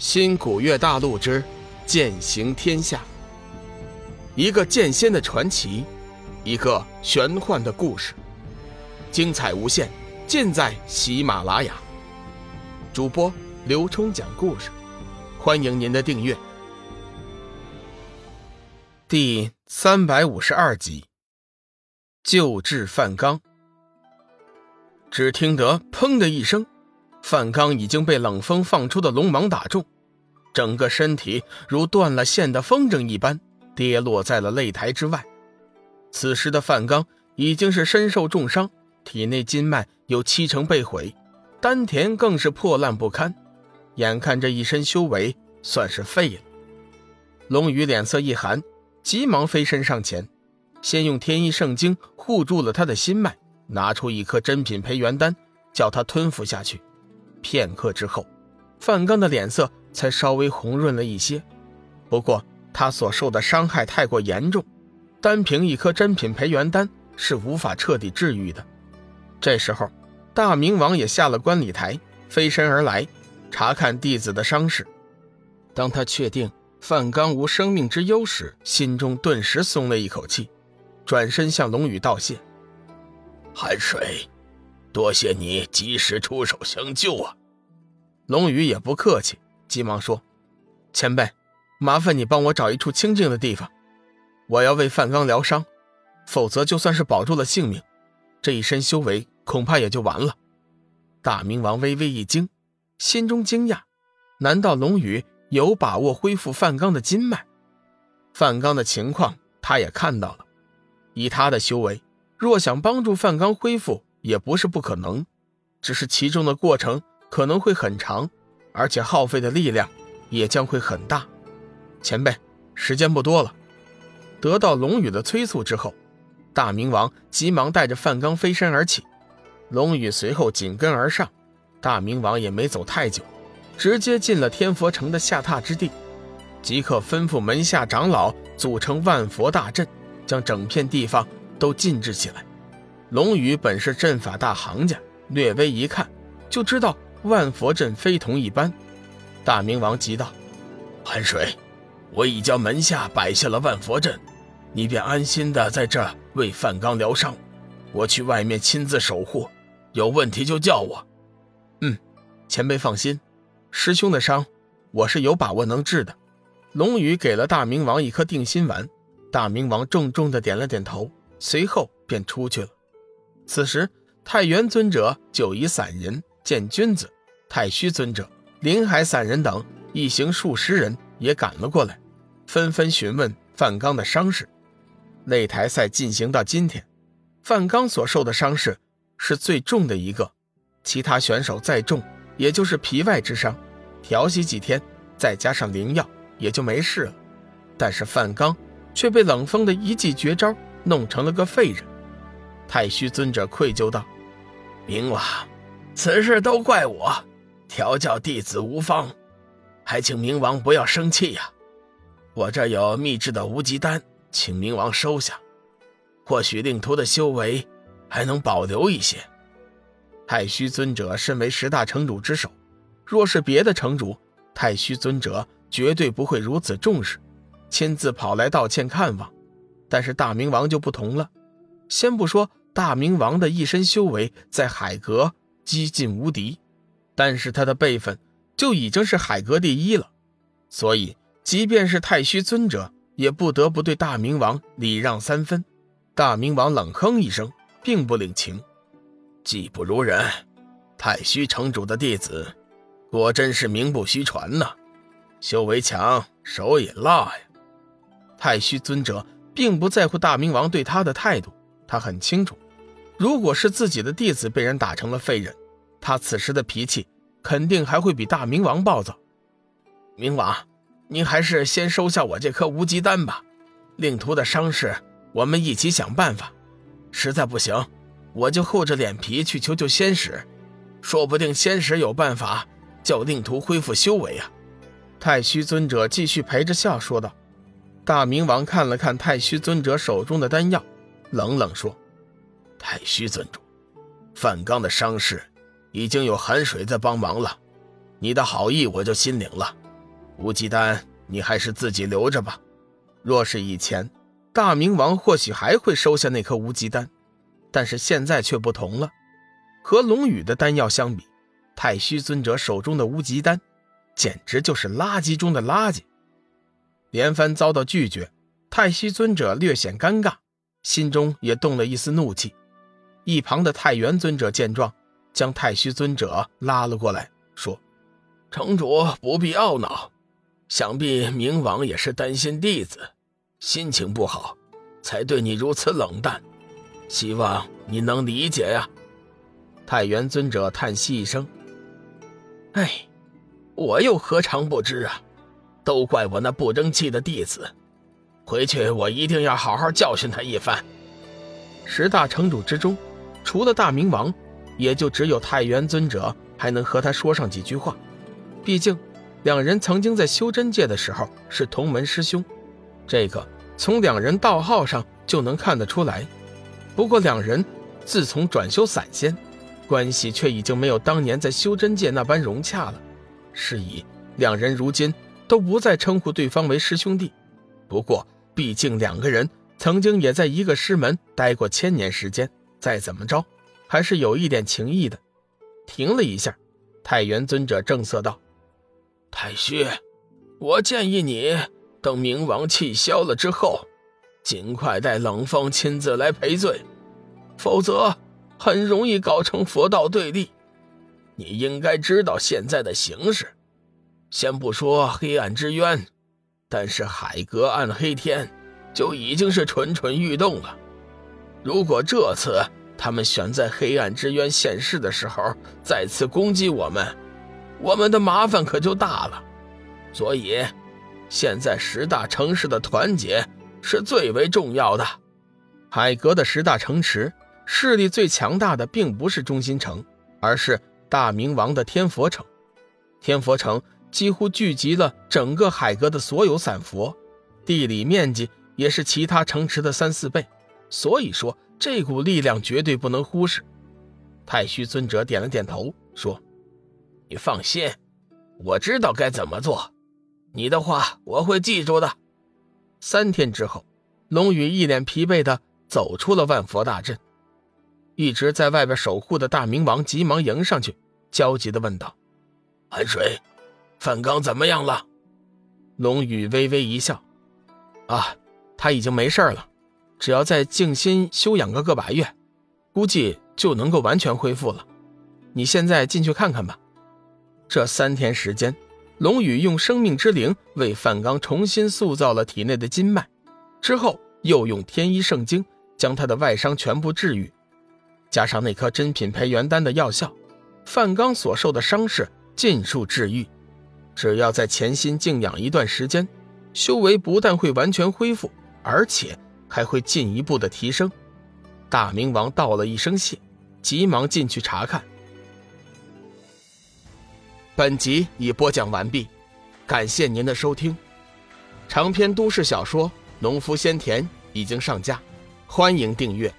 新古月大陆之剑行天下，一个剑仙的传奇，一个玄幻的故事，精彩无限，尽在喜马拉雅。主播刘冲讲故事，欢迎您的订阅。第三百五十二集，救治范刚。只听得“砰”的一声。范刚已经被冷风放出的龙芒打中，整个身体如断了线的风筝一般跌落在了擂台之外。此时的范刚已经是身受重伤，体内筋脉有七成被毁，丹田更是破烂不堪，眼看这一身修为算是废了。龙宇脸色一寒，急忙飞身上前，先用天一圣经护住了他的心脉，拿出一颗珍品培元丹，叫他吞服下去。片刻之后，范刚的脸色才稍微红润了一些。不过他所受的伤害太过严重，单凭一颗珍品培元丹是无法彻底治愈的。这时候，大明王也下了观礼台，飞身而来，查看弟子的伤势。当他确定范刚无生命之忧时，心中顿时松了一口气，转身向龙宇道谢：“寒水。”多谢你及时出手相救啊！龙宇也不客气，急忙说：“前辈，麻烦你帮我找一处清静的地方，我要为范刚疗伤，否则就算是保住了性命，这一身修为恐怕也就完了。”大明王微微一惊，心中惊讶：难道龙宇有把握恢复范刚的筋脉？范刚的情况他也看到了，以他的修为，若想帮助范刚恢复，也不是不可能，只是其中的过程可能会很长，而且耗费的力量也将会很大。前辈，时间不多了。得到龙宇的催促之后，大明王急忙带着范刚飞身而起，龙宇随后紧跟而上。大明王也没走太久，直接进了天佛城的下榻之地，即刻吩咐门下长老组成万佛大阵，将整片地方都禁制起来。龙宇本是阵法大行家，略微一看就知道万佛阵非同一般。大明王急道：“寒水，我已将门下摆下了万佛阵，你便安心的在这为范刚疗伤，我去外面亲自守护，有问题就叫我。”“嗯，前辈放心，师兄的伤我是有把握能治的。”龙宇给了大明王一颗定心丸，大明王重重的点了点头，随后便出去了。此时，太元尊者、九夷散人、见君子、太虚尊者、林海散人等一行数十人也赶了过来，纷纷询问范刚的伤势。擂台赛进行到今天，范刚所受的伤势是最重的一个，其他选手再重，也就是皮外之伤，调息几天，再加上灵药，也就没事了。但是范刚却被冷风的一记绝招弄成了个废人。太虚尊者愧疚道：“冥王，此事都怪我，调教弟子无方，还请冥王不要生气呀。我这有秘制的无极丹，请冥王收下，或许令徒的修为还能保留一些。”太虚尊者身为十大城主之首，若是别的城主，太虚尊者绝对不会如此重视，亲自跑来道歉看望。但是大明王就不同了，先不说。大明王的一身修为在海阁几近无敌，但是他的辈分就已经是海阁第一了，所以即便是太虚尊者也不得不对大明王礼让三分。大明王冷哼一声，并不领情，技不如人，太虚城主的弟子果真是名不虚传呐，修为强，手也辣呀。太虚尊者并不在乎大明王对他的态度。他很清楚，如果是自己的弟子被人打成了废人，他此时的脾气肯定还会比大明王暴躁。明王，您还是先收下我这颗无极丹吧。令徒的伤势，我们一起想办法。实在不行，我就厚着脸皮去求求仙使，说不定仙使有办法叫令徒恢复修为啊。太虚尊者继续陪着笑说道。大明王看了看太虚尊者手中的丹药。冷冷说：“太虚尊主，范刚的伤势已经有寒水在帮忙了，你的好意我就心领了。无极丹你还是自己留着吧。若是以前，大明王或许还会收下那颗无极丹，但是现在却不同了。和龙宇的丹药相比，太虚尊者手中的无极丹，简直就是垃圾中的垃圾。连番遭到拒绝，太虚尊者略显尴尬，心中也动了一丝怒气。一旁的太元尊者见状，将太虚尊者拉了过来，说：“城主不必懊恼，想必明王也是担心弟子心情不好，才对你如此冷淡，希望你能理解呀。”太元尊者叹息一声：“哎，我又何尝不知啊？都怪我那不争气的弟子，回去我一定要好好教训他一番。”十大城主之中，除了大明王，也就只有太元尊者还能和他说上几句话。毕竟，两人曾经在修真界的时候是同门师兄，这个从两人道号上就能看得出来。不过，两人自从转修散仙。关系却已经没有当年在修真界那般融洽了，是以两人如今都不再称呼对方为师兄弟。不过，毕竟两个人曾经也在一个师门待过千年时间，再怎么着，还是有一点情谊的。停了一下，太元尊者正色道：“太虚，我建议你等冥王气消了之后，尽快带冷风亲自来赔罪，否则……”很容易搞成佛道对立，你应该知道现在的形势。先不说黑暗之渊，但是海阁暗黑天就已经是蠢蠢欲动了。如果这次他们选在黑暗之渊现世的时候再次攻击我们，我们的麻烦可就大了。所以，现在十大城市的团结是最为重要的。海格的十大城池。势力最强大的并不是中心城，而是大明王的天佛城。天佛城几乎聚集了整个海格的所有散佛，地理面积也是其他城池的三四倍。所以说，这股力量绝对不能忽视。太虚尊者点了点头，说：“你放心，我知道该怎么做。你的话我会记住的。”三天之后，龙宇一脸疲惫的走出了万佛大阵。一直在外边守护的大明王急忙迎上去，焦急的问道：“寒水，范刚怎么样了？”龙宇微微一笑：“啊，他已经没事了，只要再静心休养个个把月，估计就能够完全恢复了。你现在进去看看吧。”这三天时间，龙宇用生命之灵为范刚重新塑造了体内的筋脉，之后又用天一圣经将他的外伤全部治愈。加上那颗真品培元丹的药效，范刚所受的伤势尽数治愈。只要在潜心静养一段时间，修为不但会完全恢复，而且还会进一步的提升。大明王道了一声谢，急忙进去查看。本集已播讲完毕，感谢您的收听。长篇都市小说《农夫先田》已经上架，欢迎订阅。